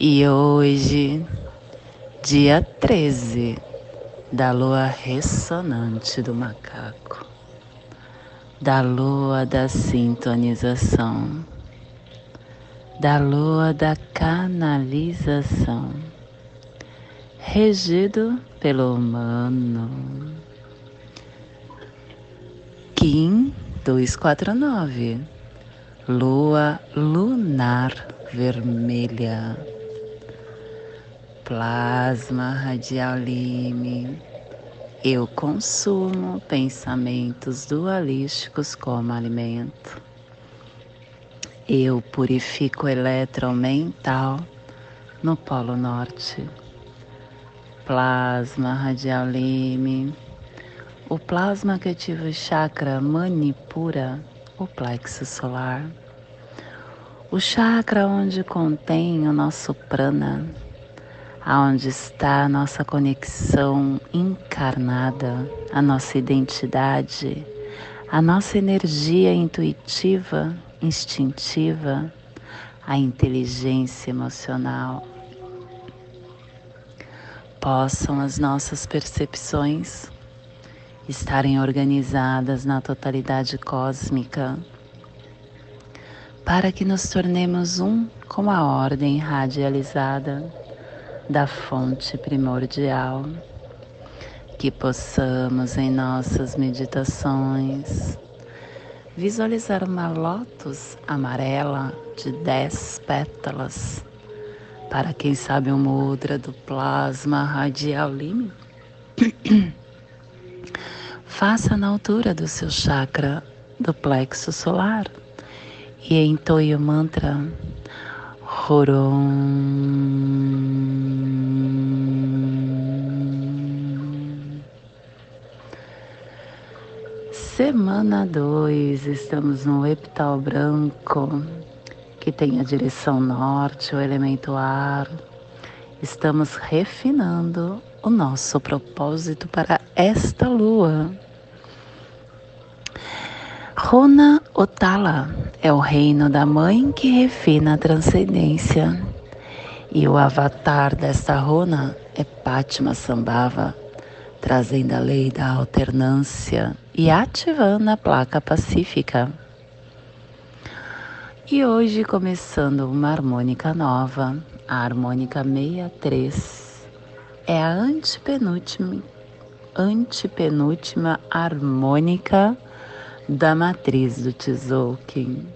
E hoje, dia 13 da lua ressonante do macaco, da lua da sintonização, da lua da canalização, regido pelo humano. Kim 249 lua lunar vermelha, plasma radial lime. Eu consumo pensamentos dualísticos como alimento. Eu purifico eletromental no Polo Norte. Plasma radial lime. O plasma que ativa o chakra manipura o plexo solar, o chakra onde contém o nosso prana, aonde está a nossa conexão encarnada, a nossa identidade, a nossa energia intuitiva, instintiva, a inteligência emocional. Possam as nossas percepções estarem organizadas na totalidade cósmica, para que nos tornemos um com a ordem radializada da fonte primordial, que possamos em nossas meditações visualizar uma lótus amarela de dez pétalas, para quem sabe o mudra do plasma radial lime. faça na altura do seu chakra do plexo solar e entoie o mantra Horom. Semana 2, estamos no epital branco, que tem a direção norte, o elemento ar. Estamos refinando o nosso propósito para esta lua. Rona Otala é o reino da mãe que refina a transcendência. E o avatar desta Rona é Pátima Sambhava, trazendo a lei da alternância e ativando a placa pacífica. E hoje começando uma harmônica nova, a harmônica 63. É a antepenúltima, antepenúltima harmônica da matriz do Tzolk'in.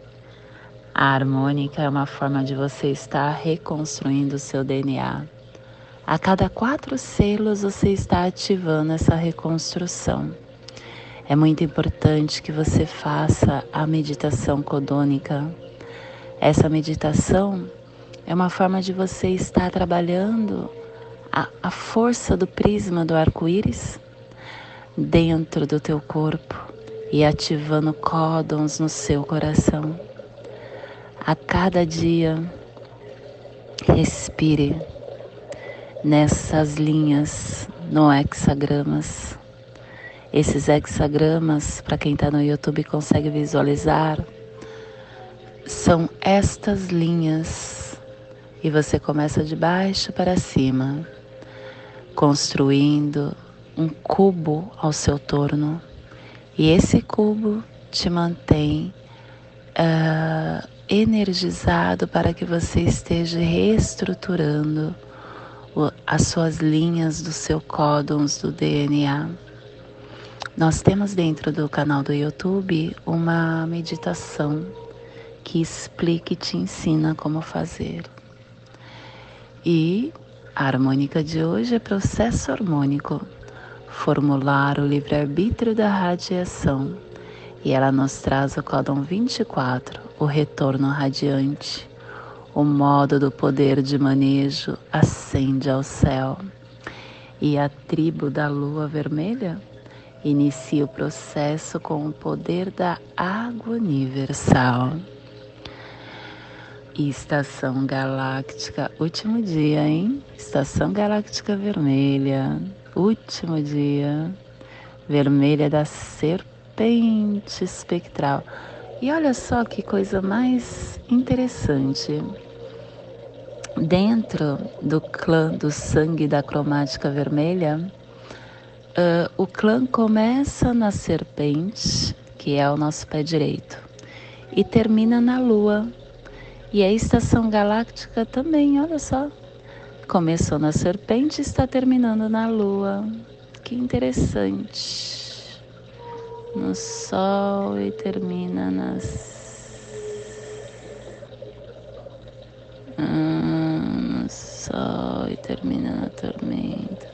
A harmônica é uma forma de você estar reconstruindo o seu DNA. A cada quatro selos você está ativando essa reconstrução. É muito importante que você faça a meditação codônica. Essa meditação é uma forma de você estar trabalhando a, a força do prisma do arco-íris dentro do teu corpo e ativando códons no seu coração. A cada dia, respire nessas linhas no hexagramas. Esses hexagramas, para quem está no YouTube consegue visualizar, são estas linhas e você começa de baixo para cima, construindo um cubo ao seu torno e esse cubo te mantém uh, energizado para que você esteja reestruturando as suas linhas do seu códons do DNA. Nós temos dentro do canal do YouTube uma meditação que explica e te ensina como fazer. E a harmônica de hoje é processo harmônico formular o livre-arbítrio da radiação e ela nos traz o códon 24, o retorno radiante, o modo do poder de manejo ascende ao céu. E a tribo da lua vermelha inicia o processo com o poder da água universal. estação galáctica, último dia, hein? Estação galáctica vermelha, último dia, vermelha da serpente espectral. E olha só que coisa mais interessante. Dentro do clã do sangue da cromática vermelha, uh, o clã começa na serpente, que é o nosso pé direito, e termina na lua. E a estação galáctica também, olha só. Começou na serpente e está terminando na lua. Que interessante no sol e termina nas hum, no sol e termina na tormenta.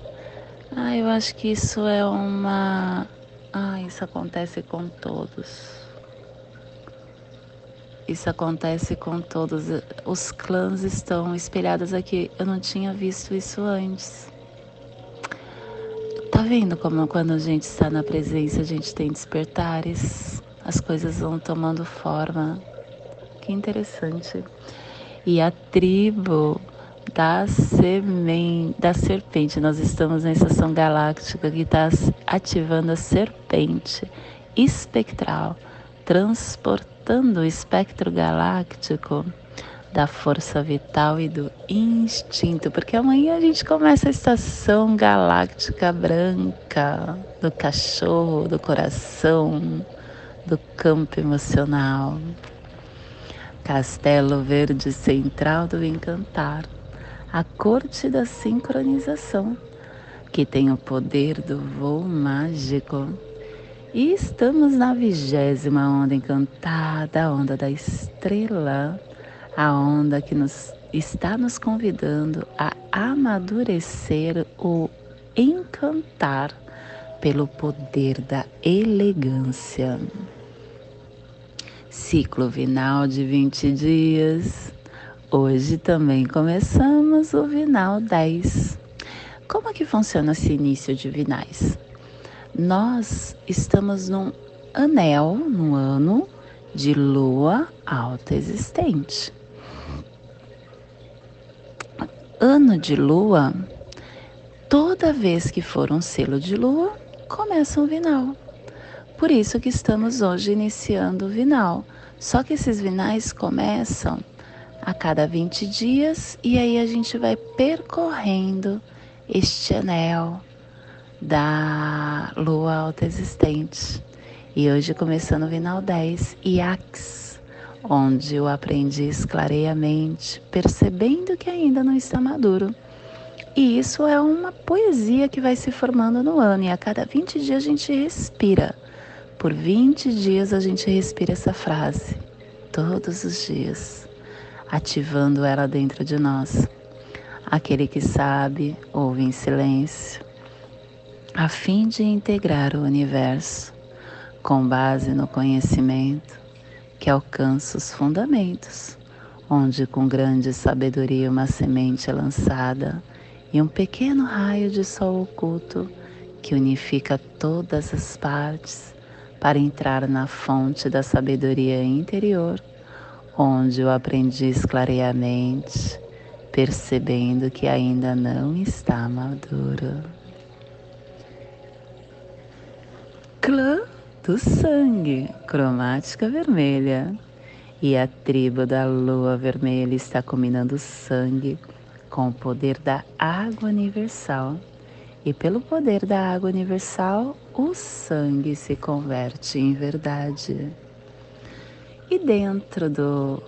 Ah, eu acho que isso é uma. Ah, isso acontece com todos. Isso acontece com todos. Os clãs estão espelhados aqui. Eu não tinha visto isso antes. Tá vendo como quando a gente está na presença a gente tem despertares, as coisas vão tomando forma. Que interessante. E a tribo da, semen, da serpente, nós estamos na estação galáctica que está ativando a serpente espectral, transportando o espectro galáctico da força vital e do instinto, porque amanhã a gente começa a estação galáctica branca do cachorro, do coração, do campo emocional. Castelo Verde Central do Encantar, a corte da sincronização, que tem o poder do voo mágico. E estamos na vigésima onda encantada, a onda da estrela a onda que nos está nos convidando a amadurecer o encantar pelo poder da elegância. Ciclo vinal de 20 dias. Hoje também começamos o vinal 10. Como é que funciona esse início de vinais? Nós estamos num anel, num ano de lua alta existente ano de lua, toda vez que for um selo de lua, começa um vinal. Por isso que estamos hoje iniciando o vinal. Só que esses vinais começam a cada 20 dias e aí a gente vai percorrendo este anel da lua alta existente. E hoje começando o vinal 10, Iax onde o aprendiz clareia a mente, percebendo que ainda não está maduro. E isso é uma poesia que vai se formando no ano, e a cada 20 dias a gente respira. Por 20 dias a gente respira essa frase, todos os dias, ativando ela dentro de nós. Aquele que sabe, ouve em silêncio, a fim de integrar o universo, com base no conhecimento que alcança os fundamentos, onde com grande sabedoria uma semente é lançada e um pequeno raio de sol oculto que unifica todas as partes para entrar na fonte da sabedoria interior, onde o aprendiz clareia a mente, percebendo que ainda não está maduro. Clã do sangue, cromática vermelha. E a tribo da lua vermelha está combinando sangue com o poder da água universal. E pelo poder da água universal, o sangue se converte em verdade. E dentro do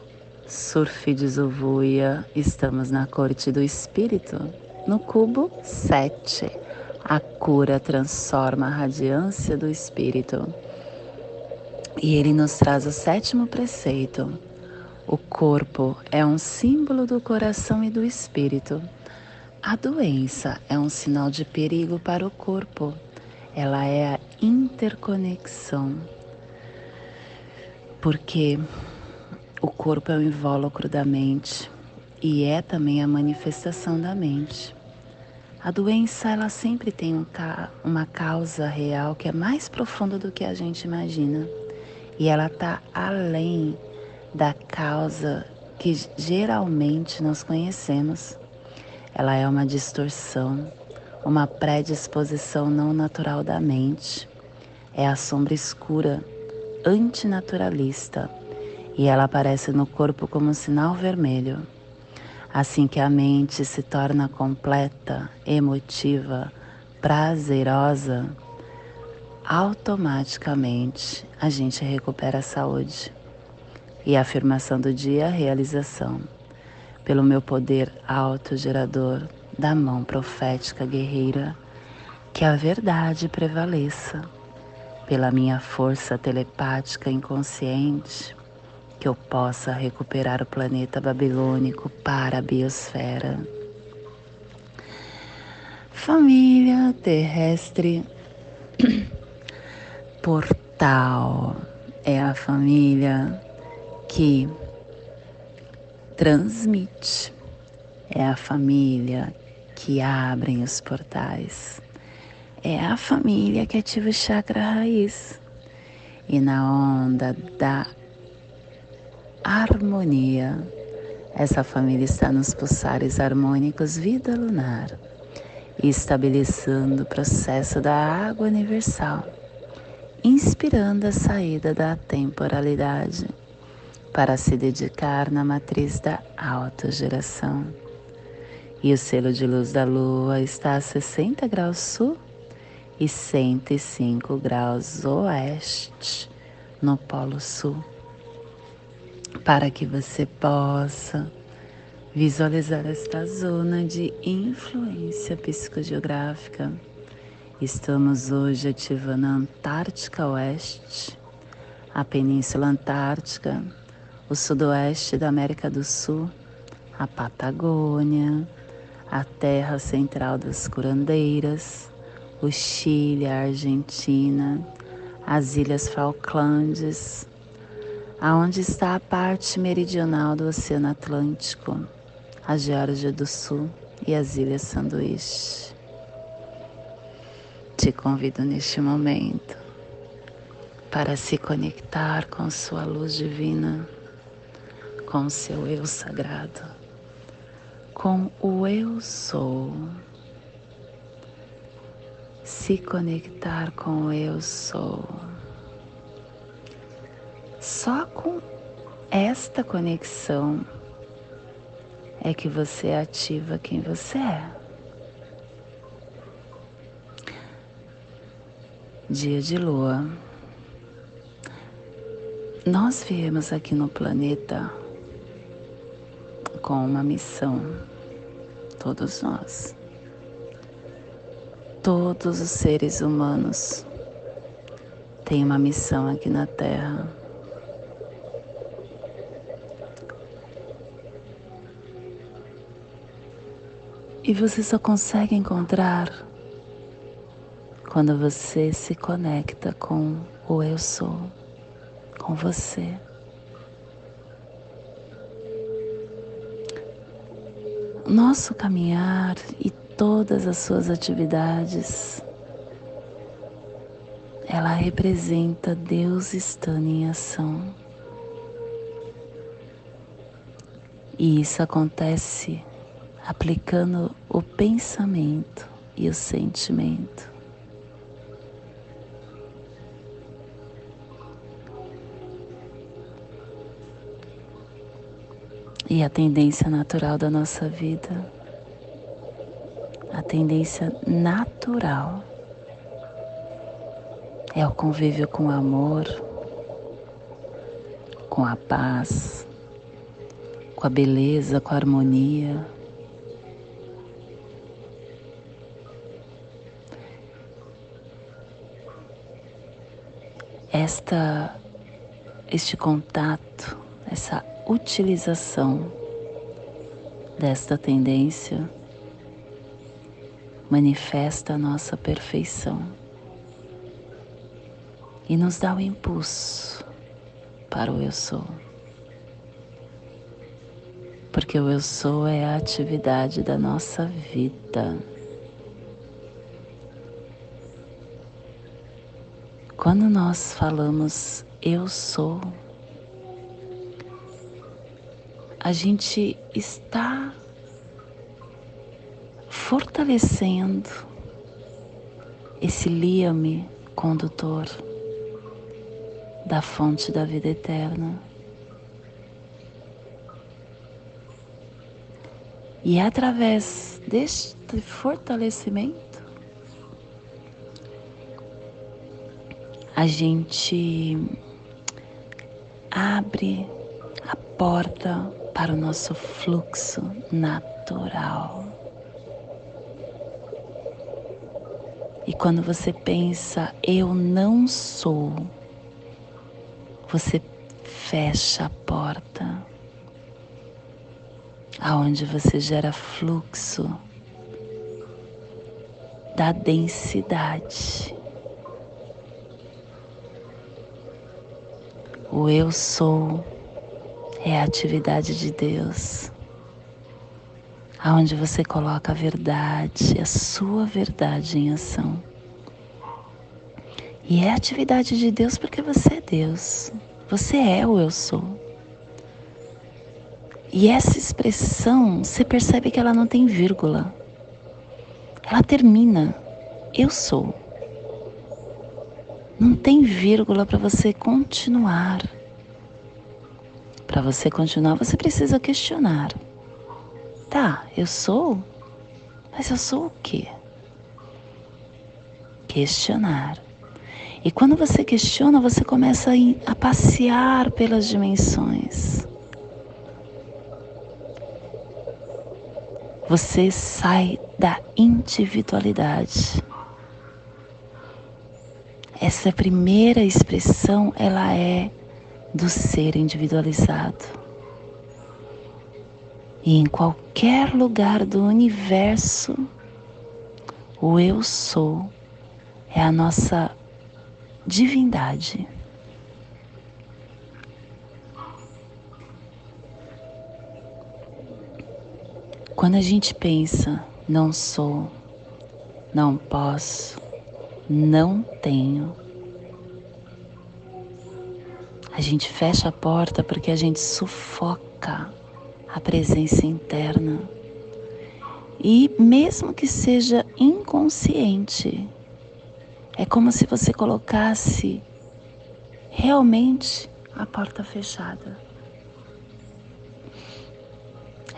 surf de Zuvuia, estamos na corte do espírito, no cubo 7. A cura transforma a radiância do espírito. E ele nos traz o sétimo preceito. O corpo é um símbolo do coração e do espírito. A doença é um sinal de perigo para o corpo. Ela é a interconexão. Porque o corpo é o invólucro da mente e é também a manifestação da mente. A doença ela sempre tem um ca uma causa real que é mais profunda do que a gente imagina e ela está além da causa que geralmente nós conhecemos. Ela é uma distorção, uma predisposição não natural da mente. É a sombra escura, antinaturalista, e ela aparece no corpo como um sinal vermelho. Assim que a mente se torna completa, emotiva, prazerosa, automaticamente a gente recupera a saúde. E a afirmação do dia, a realização pelo meu poder autogerador da mão profética guerreira, que a verdade prevaleça, pela minha força telepática inconsciente, que eu possa recuperar o planeta babilônico para a biosfera. Família terrestre portal é a família que transmite, é a família que abrem os portais, é a família que ativa o chakra raiz. E na onda da harmonia, essa família está nos pulsares harmônicos vida lunar, estabelecendo o processo da água universal, inspirando a saída da temporalidade para se dedicar na matriz da autogeração. E o selo de luz da lua está a 60 graus sul e 105 graus oeste no Polo Sul, para que você possa visualizar esta zona de influência psicogeográfica. Estamos hoje ativando a Antártica Oeste, a Península Antártica, o sudoeste da América do Sul, a Patagônia, a terra central das curandeiras, o Chile, a Argentina, as Ilhas Falklandes, aonde está a parte meridional do Oceano Atlântico, a Geórgia do Sul e as Ilhas Sanduíche. Te convido neste momento para se conectar com sua luz divina com seu eu sagrado, com o eu sou. Se conectar com o eu sou. Só com esta conexão é que você ativa quem você é. Dia de lua. Nós viemos aqui no planeta com uma missão, todos nós. Todos os seres humanos têm uma missão aqui na Terra. E você só consegue encontrar quando você se conecta com o Eu Sou, com você. Nosso caminhar e todas as suas atividades, ela representa Deus estando em ação. E isso acontece aplicando o pensamento e o sentimento. E a tendência natural da nossa vida, a tendência natural é o convívio com o amor, com a paz, com a beleza, com a harmonia. Esta, este contato, essa utilização desta tendência manifesta a nossa perfeição e nos dá o impulso para o eu sou. Porque o eu sou é a atividade da nossa vida. Quando nós falamos eu sou, a gente está fortalecendo esse liame condutor da fonte da vida eterna. E é através deste fortalecimento, a gente abre a porta para o nosso fluxo natural. E quando você pensa, eu não sou, você fecha a porta aonde você gera fluxo da densidade. O eu sou é a atividade de Deus, aonde você coloca a verdade, a sua verdade em ação. E é a atividade de Deus porque você é Deus. Você é o eu sou. E essa expressão, você percebe que ela não tem vírgula. Ela termina. Eu sou. Não tem vírgula para você continuar. Para você continuar, você precisa questionar. Tá, eu sou? Mas eu sou o quê? Questionar. E quando você questiona, você começa a, a passear pelas dimensões. Você sai da individualidade. Essa primeira expressão, ela é do ser individualizado. E em qualquer lugar do universo, o eu sou é a nossa divindade. Quando a gente pensa, não sou, não posso, não tenho, a gente fecha a porta porque a gente sufoca a presença interna. E mesmo que seja inconsciente, é como se você colocasse realmente a porta fechada.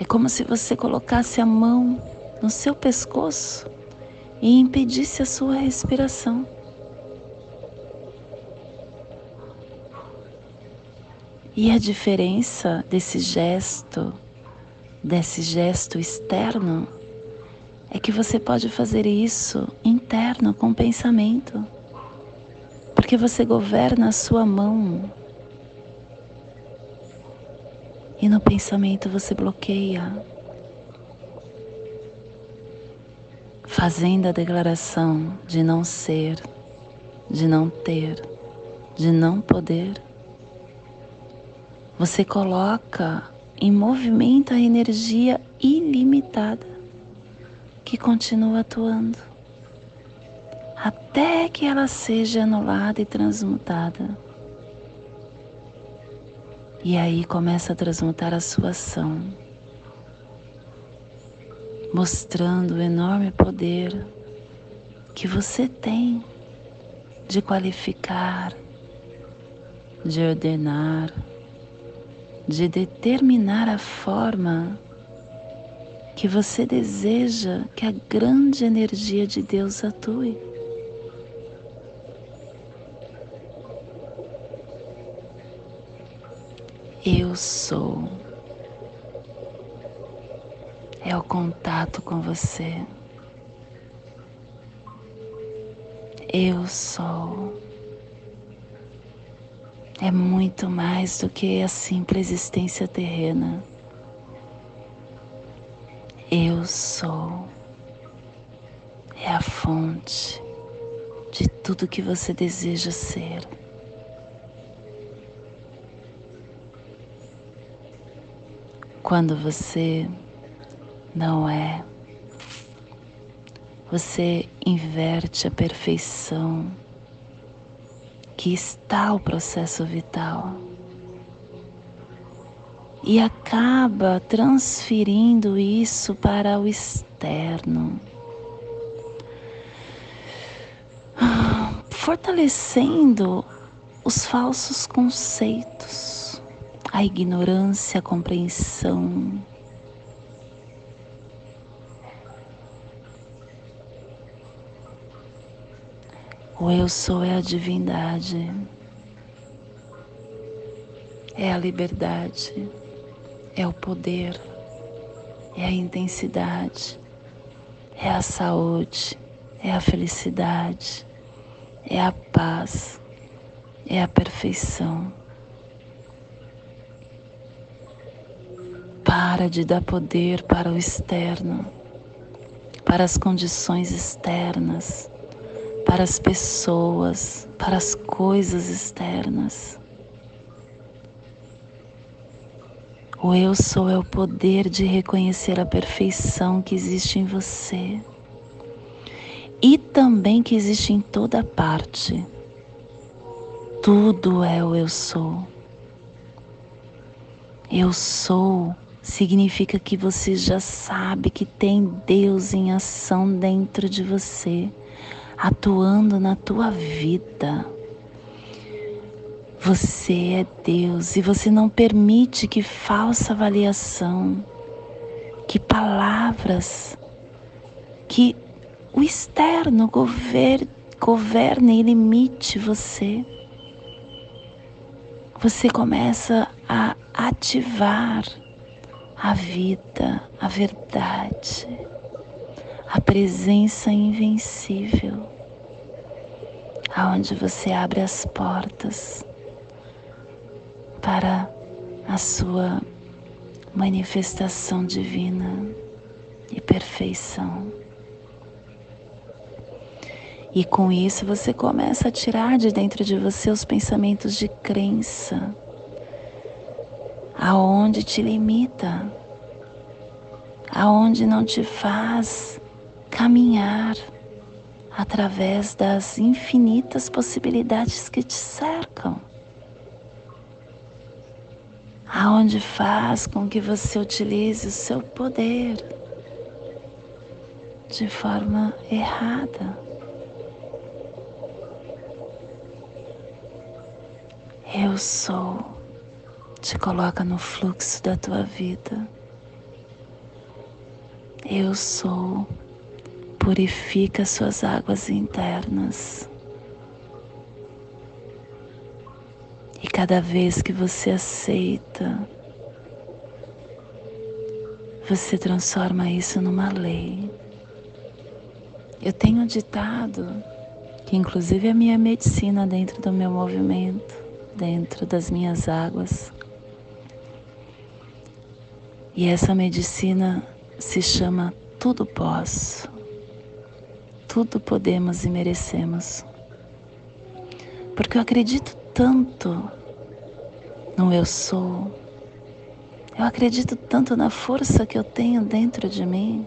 É como se você colocasse a mão no seu pescoço e impedisse a sua respiração. E a diferença desse gesto, desse gesto externo, é que você pode fazer isso interno com pensamento, porque você governa a sua mão. E no pensamento você bloqueia, fazendo a declaração de não ser, de não ter, de não poder. Você coloca em movimento a energia ilimitada que continua atuando até que ela seja anulada e transmutada. E aí começa a transmutar a sua ação, mostrando o enorme poder que você tem de qualificar, de ordenar, de determinar a forma que você deseja que a grande energia de Deus atue. Eu sou. É o contato com você. Eu sou. É muito mais do que a simples existência terrena. Eu sou. É a fonte de tudo que você deseja ser. quando você não é. Você inverte a perfeição que está o processo vital e acaba transferindo isso para o externo. Fortalecendo os falsos conceitos, a ignorância, a compreensão. O eu sou é a divindade, é a liberdade, é o poder, é a intensidade, é a saúde, é a felicidade, é a paz. É a perfeição. Para de dar poder para o externo, para as condições externas, para as pessoas, para as coisas externas. O eu sou é o poder de reconhecer a perfeição que existe em você e também que existe em toda parte tudo é o eu sou. Eu sou significa que você já sabe que tem Deus em ação dentro de você, atuando na tua vida. Você é Deus e você não permite que falsa avaliação, que palavras, que o externo governe, governe e limite você você começa a ativar a vida, a verdade, a presença invencível, aonde você abre as portas para a sua manifestação divina e perfeição. E com isso você começa a tirar de dentro de você os pensamentos de crença, aonde te limita, aonde não te faz caminhar através das infinitas possibilidades que te cercam. Aonde faz com que você utilize o seu poder de forma errada. Eu sou, te coloca no fluxo da tua vida. Eu sou, purifica suas águas internas. E cada vez que você aceita, você transforma isso numa lei. Eu tenho ditado, que inclusive é a minha medicina dentro do meu movimento, dentro das minhas águas. E essa medicina se chama Tudo Posso. Tudo podemos e merecemos. Porque eu acredito tanto no eu sou. Eu acredito tanto na força que eu tenho dentro de mim.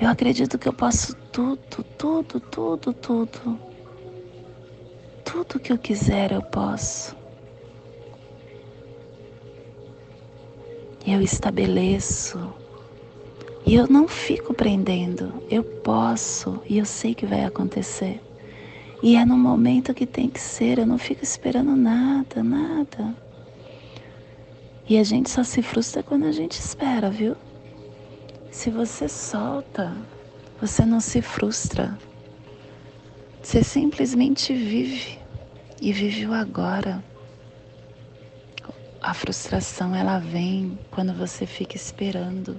Eu acredito que eu posso tudo, tudo, tudo, tudo tudo que eu quiser eu posso. Eu estabeleço e eu não fico prendendo, eu posso e eu sei que vai acontecer. E é no momento que tem que ser, eu não fico esperando nada, nada. E a gente só se frustra quando a gente espera, viu? Se você solta, você não se frustra. Você simplesmente vive e vive o agora. A frustração ela vem quando você fica esperando,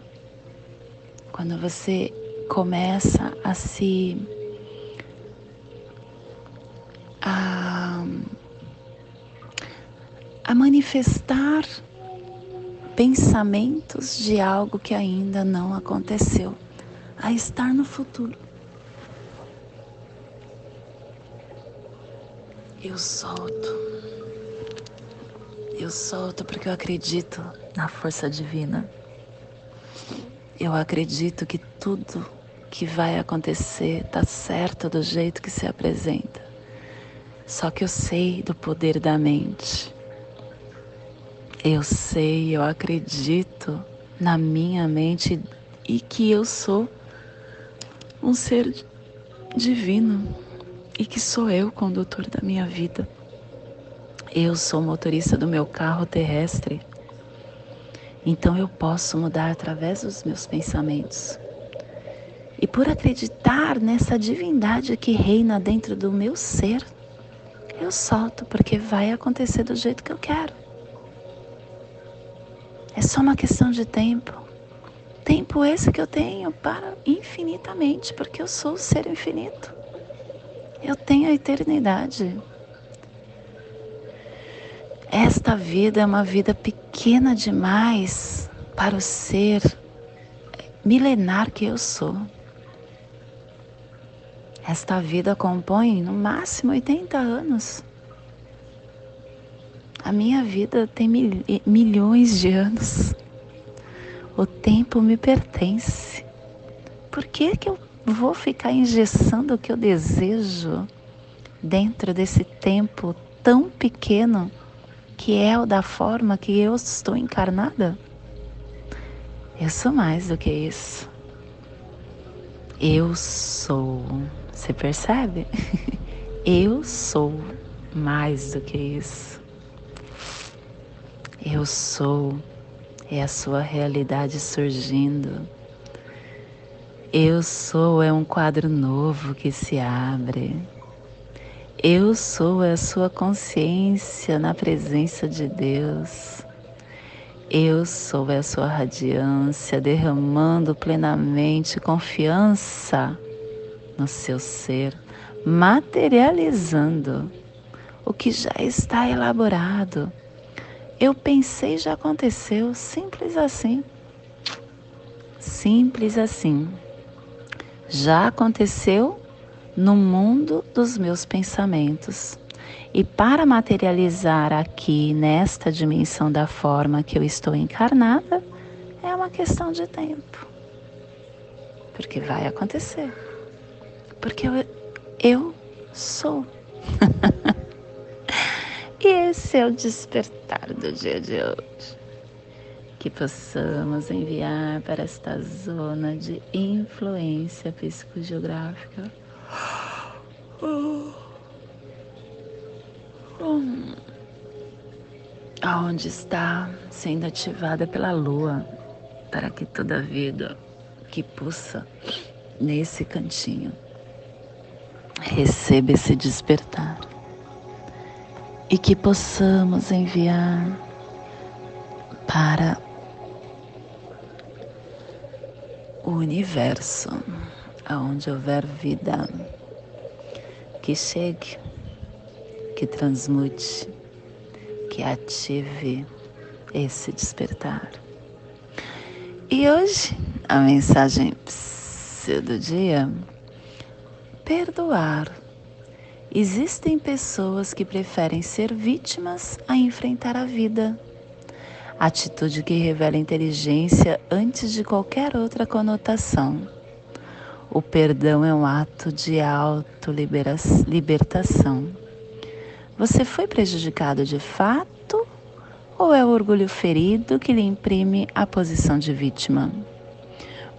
quando você começa a se a, a manifestar pensamentos de algo que ainda não aconteceu, a estar no futuro. eu solto, Eu solto porque eu acredito na força divina. Eu acredito que tudo que vai acontecer está certo do jeito que se apresenta. Só que eu sei do poder da mente. Eu sei, eu acredito na minha mente e que eu sou um ser divino e que sou eu condutor da minha vida. Eu sou motorista do meu carro terrestre. Então eu posso mudar através dos meus pensamentos. E por acreditar nessa divindade que reina dentro do meu ser, eu solto porque vai acontecer do jeito que eu quero. É só uma questão de tempo. Tempo esse que eu tenho para infinitamente, porque eu sou o ser infinito. Eu tenho a eternidade. Esta vida é uma vida pequena demais para o ser milenar que eu sou. Esta vida compõe no máximo 80 anos. A minha vida tem mil, milhões de anos. O tempo me pertence. Por que, que eu vou ficar engessando o que eu desejo dentro desse tempo tão pequeno que é o da forma que eu estou encarnada? Eu sou mais do que isso. Eu sou. Você percebe? Eu sou mais do que isso. Eu sou é a sua realidade surgindo. Eu sou é um quadro novo que se abre. Eu sou a sua consciência na presença de Deus. Eu sou a sua radiância derramando plenamente confiança no seu ser, materializando o que já está elaborado. Eu pensei já aconteceu, simples assim. Simples assim. Já aconteceu no mundo dos meus pensamentos. E para materializar aqui nesta dimensão da forma que eu estou encarnada, é uma questão de tempo. Porque vai acontecer porque eu, eu sou. e esse é o despertar do dia de hoje. Que possamos enviar para esta zona de influência psicogeográfica. Aonde está sendo ativada pela lua, para que toda vida que pulsa nesse cantinho receba esse despertar e que possamos enviar para o universo, aonde houver vida, que chegue, que transmute, que ative esse despertar. E hoje a mensagem do dia perdoar. Existem pessoas que preferem ser vítimas a enfrentar a vida. Atitude que revela inteligência antes de qualquer outra conotação. O perdão é um ato de auto-libertação. Você foi prejudicado de fato ou é o orgulho ferido que lhe imprime a posição de vítima?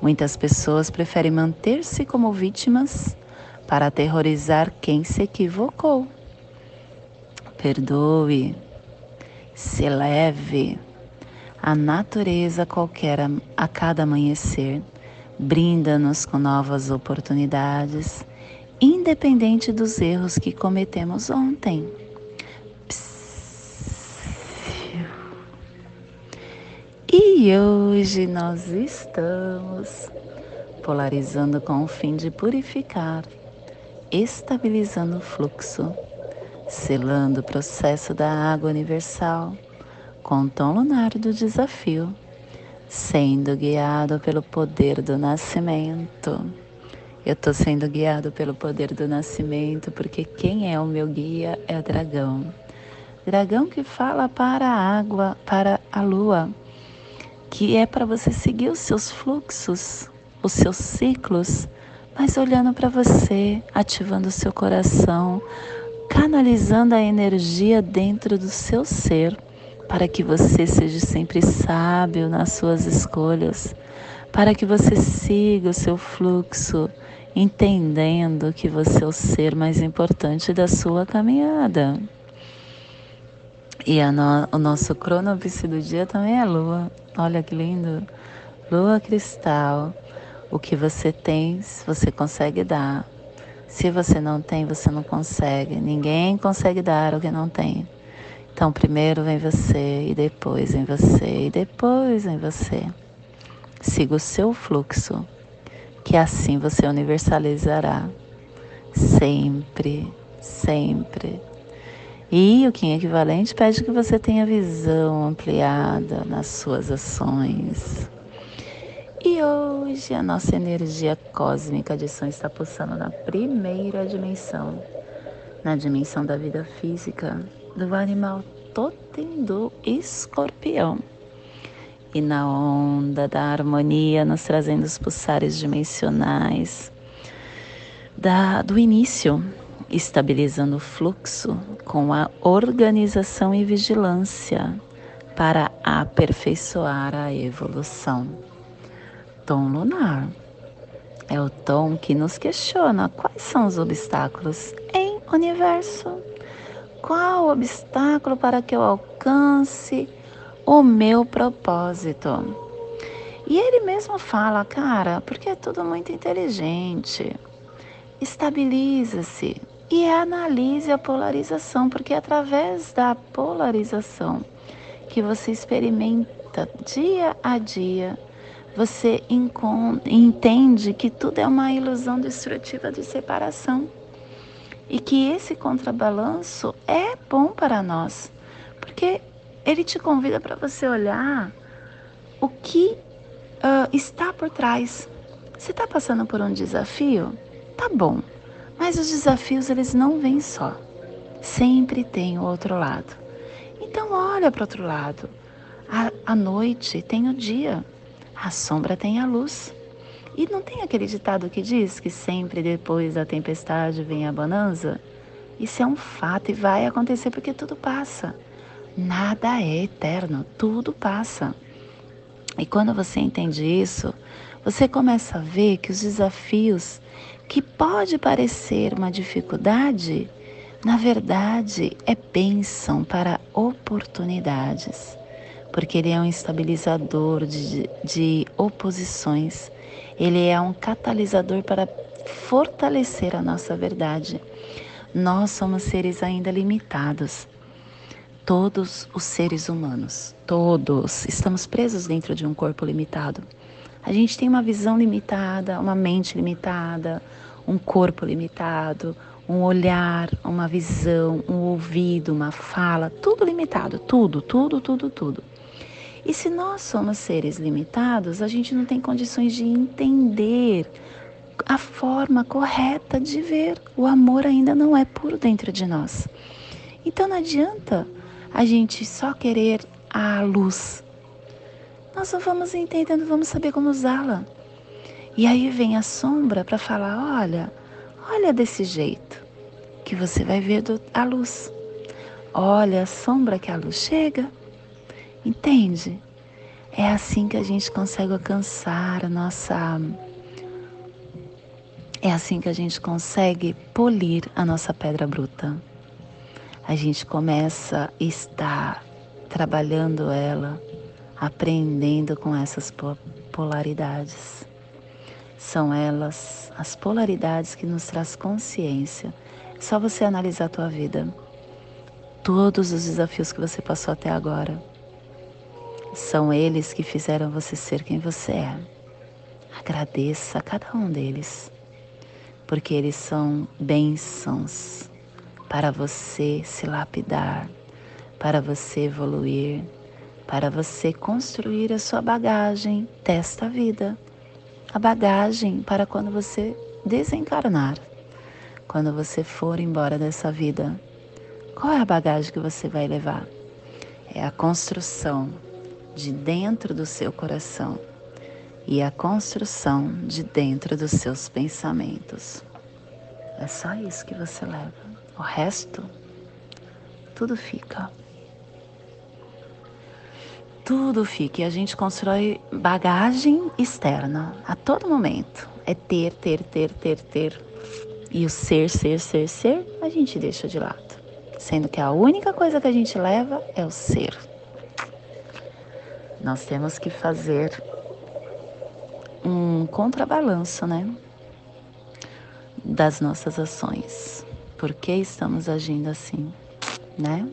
Muitas pessoas preferem manter-se como vítimas para aterrorizar quem se equivocou. Perdoe, se leve. A natureza qualquer a cada amanhecer brinda-nos com novas oportunidades, independente dos erros que cometemos ontem. E hoje nós estamos polarizando com o fim de purificar estabilizando o fluxo, selando o processo da água universal com o tom lunar do desafio, sendo guiado pelo poder do nascimento. Eu estou sendo guiado pelo poder do nascimento porque quem é o meu guia é o dragão. dragão que fala para a água, para a lua, que é para você seguir os seus fluxos, os seus ciclos, mas olhando para você, ativando o seu coração, canalizando a energia dentro do seu ser, para que você seja sempre sábio nas suas escolhas, para que você siga o seu fluxo, entendendo que você é o ser mais importante da sua caminhada. E no, o nosso cronovício do dia também é lua. Olha que lindo. Lua cristal. O que você tem, você consegue dar. Se você não tem, você não consegue. Ninguém consegue dar o que não tem. Então, primeiro vem você, e depois vem você, e depois vem você. Siga o seu fluxo, que assim você universalizará. Sempre, sempre e o Kim equivalente pede que você tenha visão ampliada nas suas ações. E hoje a nossa energia cósmica de som está pulsando na primeira dimensão, na dimensão da vida física do animal totem do escorpião. E na onda da harmonia, nos trazendo os pulsares dimensionais da, do início estabilizando o fluxo com a organização e vigilância para aperfeiçoar a evolução. Tom lunar é o tom que nos questiona quais são os obstáculos em universo. Qual obstáculo para que eu alcance o meu propósito? E ele mesmo fala, cara, porque é tudo muito inteligente. Estabiliza-se, e analise a polarização, porque é através da polarização que você experimenta dia a dia, você entende que tudo é uma ilusão destrutiva de separação e que esse contrabalanço é bom para nós, porque ele te convida para você olhar o que uh, está por trás. Você está passando por um desafio? Tá bom. Mas os desafios eles não vêm só. Sempre tem o outro lado. Então olha para o outro lado. A, a noite tem o dia, a sombra tem a luz. E não tem aquele ditado que diz que sempre depois da tempestade vem a bonança? Isso é um fato e vai acontecer porque tudo passa. Nada é eterno, tudo passa. E quando você entende isso, você começa a ver que os desafios que pode parecer uma dificuldade, na verdade é bênção para oportunidades, porque ele é um estabilizador de, de oposições, ele é um catalisador para fortalecer a nossa verdade. Nós somos seres ainda limitados. Todos os seres humanos, todos, estamos presos dentro de um corpo limitado. A gente tem uma visão limitada, uma mente limitada, um corpo limitado, um olhar, uma visão, um ouvido, uma fala, tudo limitado, tudo, tudo, tudo, tudo. E se nós somos seres limitados, a gente não tem condições de entender a forma correta de ver. O amor ainda não é puro dentro de nós. Então não adianta a gente só querer a luz, nós só vamos entendendo, vamos saber como usá-la. E aí vem a sombra para falar: olha, olha desse jeito, que você vai ver a luz. Olha a sombra que a luz chega. Entende? É assim que a gente consegue alcançar a nossa. É assim que a gente consegue polir a nossa pedra bruta. A gente começa a estar trabalhando ela aprendendo com essas polaridades. São elas as polaridades que nos traz consciência. É só você analisar a tua vida. Todos os desafios que você passou até agora são eles que fizeram você ser quem você é. Agradeça a cada um deles, porque eles são bênçãos para você se lapidar, para você evoluir, para você construir a sua bagagem desta vida. A bagagem para quando você desencarnar, quando você for embora dessa vida, Qual é a bagagem que você vai levar? É a construção de dentro do seu coração e a construção de dentro dos seus pensamentos. É só isso que você leva. O resto, tudo fica. Tudo fica e a gente constrói bagagem externa a todo momento. É ter, ter, ter, ter, ter. E o ser, ser, ser, ser, a gente deixa de lado. Sendo que a única coisa que a gente leva é o ser. Nós temos que fazer um contrabalanço, né? Das nossas ações. Por que estamos agindo assim, né?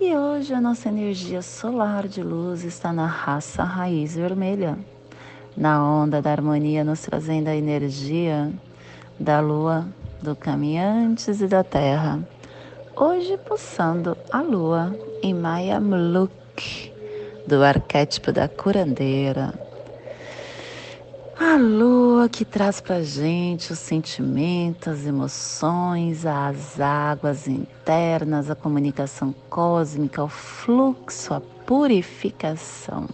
E hoje a nossa energia solar de luz está na raça raiz vermelha, na onda da harmonia, nos trazendo a energia da lua, do caminhantes e da terra. Hoje pulsando a lua em Maya Mluk, do arquétipo da curandeira, a lua que traz para gente os sentimentos, as emoções, as águas internas, a comunicação cósmica, o fluxo, a purificação.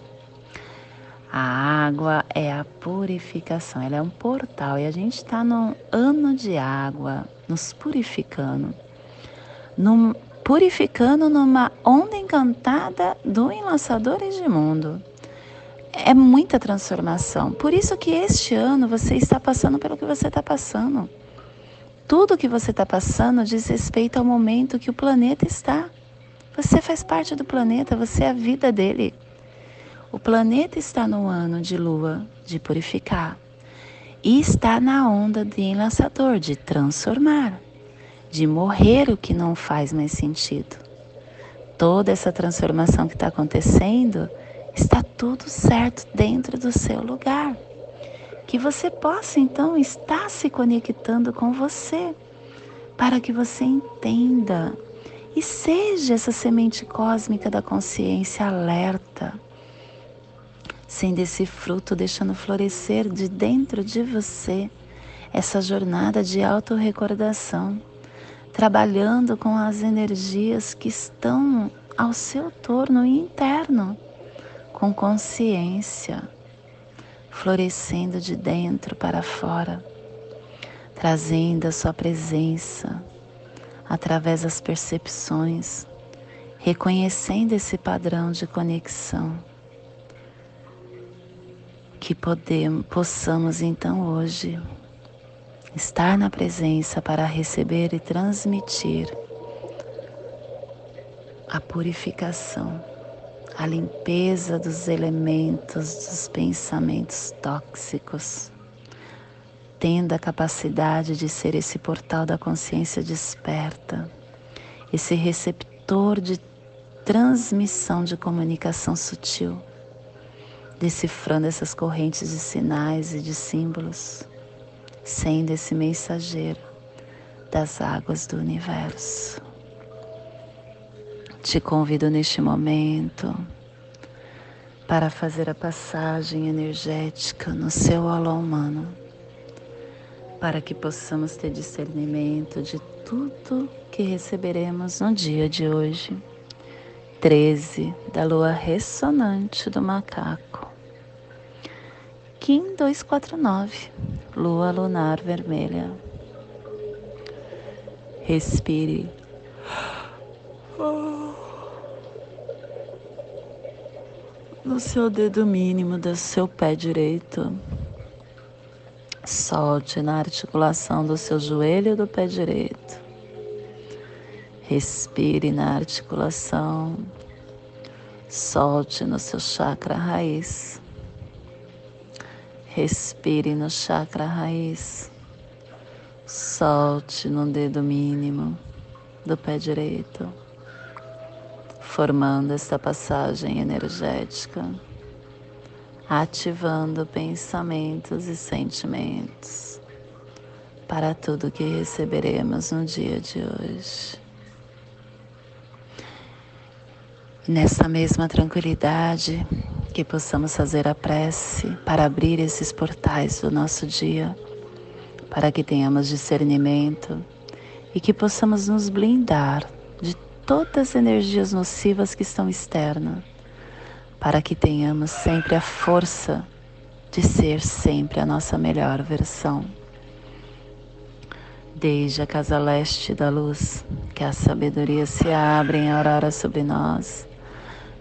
A água é a purificação, ela é um portal e a gente está no ano de água, nos purificando, num, purificando numa onda encantada do Enlaçador de Mundo é muita transformação. Por isso que este ano você está passando pelo que você está passando. Tudo que você está passando diz respeito ao momento que o planeta está. Você faz parte do planeta, você é a vida dele. O planeta está no ano de lua, de purificar. E está na onda de enlaçador, de transformar, de morrer o que não faz mais sentido. Toda essa transformação que está acontecendo está tudo certo dentro do seu lugar. Que você possa então estar se conectando com você, para que você entenda e seja essa semente cósmica da consciência alerta, sendo esse fruto deixando florescer de dentro de você essa jornada de autorrecordação, trabalhando com as energias que estão ao seu torno interno com consciência, florescendo de dentro para fora, trazendo a sua presença através das percepções, reconhecendo esse padrão de conexão. Que podemos, possamos então hoje estar na presença para receber e transmitir a purificação a limpeza dos elementos, dos pensamentos tóxicos, tendo a capacidade de ser esse portal da consciência desperta, esse receptor de transmissão de comunicação sutil, decifrando essas correntes de sinais e de símbolos, sendo esse mensageiro das águas do universo. Te convido neste momento para fazer a passagem energética no seu alô humano, para que possamos ter discernimento de tudo que receberemos no dia de hoje. 13 da lua ressonante do macaco. Kim 249, lua lunar vermelha. Respire. no seu dedo mínimo do seu pé direito. Solte na articulação do seu joelho do pé direito. Respire na articulação. Solte no seu chakra raiz. Respire no chakra raiz. Solte no dedo mínimo do pé direito formando esta passagem energética, ativando pensamentos e sentimentos para tudo que receberemos no dia de hoje. Nessa mesma tranquilidade, que possamos fazer a prece para abrir esses portais do nosso dia, para que tenhamos discernimento e que possamos nos blindar todas as energias nocivas que estão externas, para que tenhamos sempre a força de ser sempre a nossa melhor versão. Desde a casa leste da luz, que a sabedoria se abre em aurora sobre nós,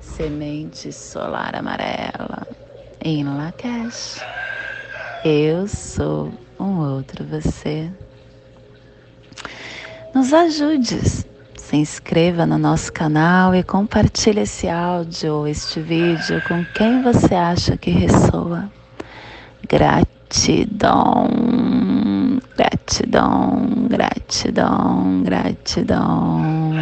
Semente solar amarela em Lakesh. Eu sou um outro você. Nos ajude, se inscreva no nosso canal e compartilhe esse áudio ou este vídeo com quem você acha que ressoa. Gratidão. Gratidão, gratidão, gratidão.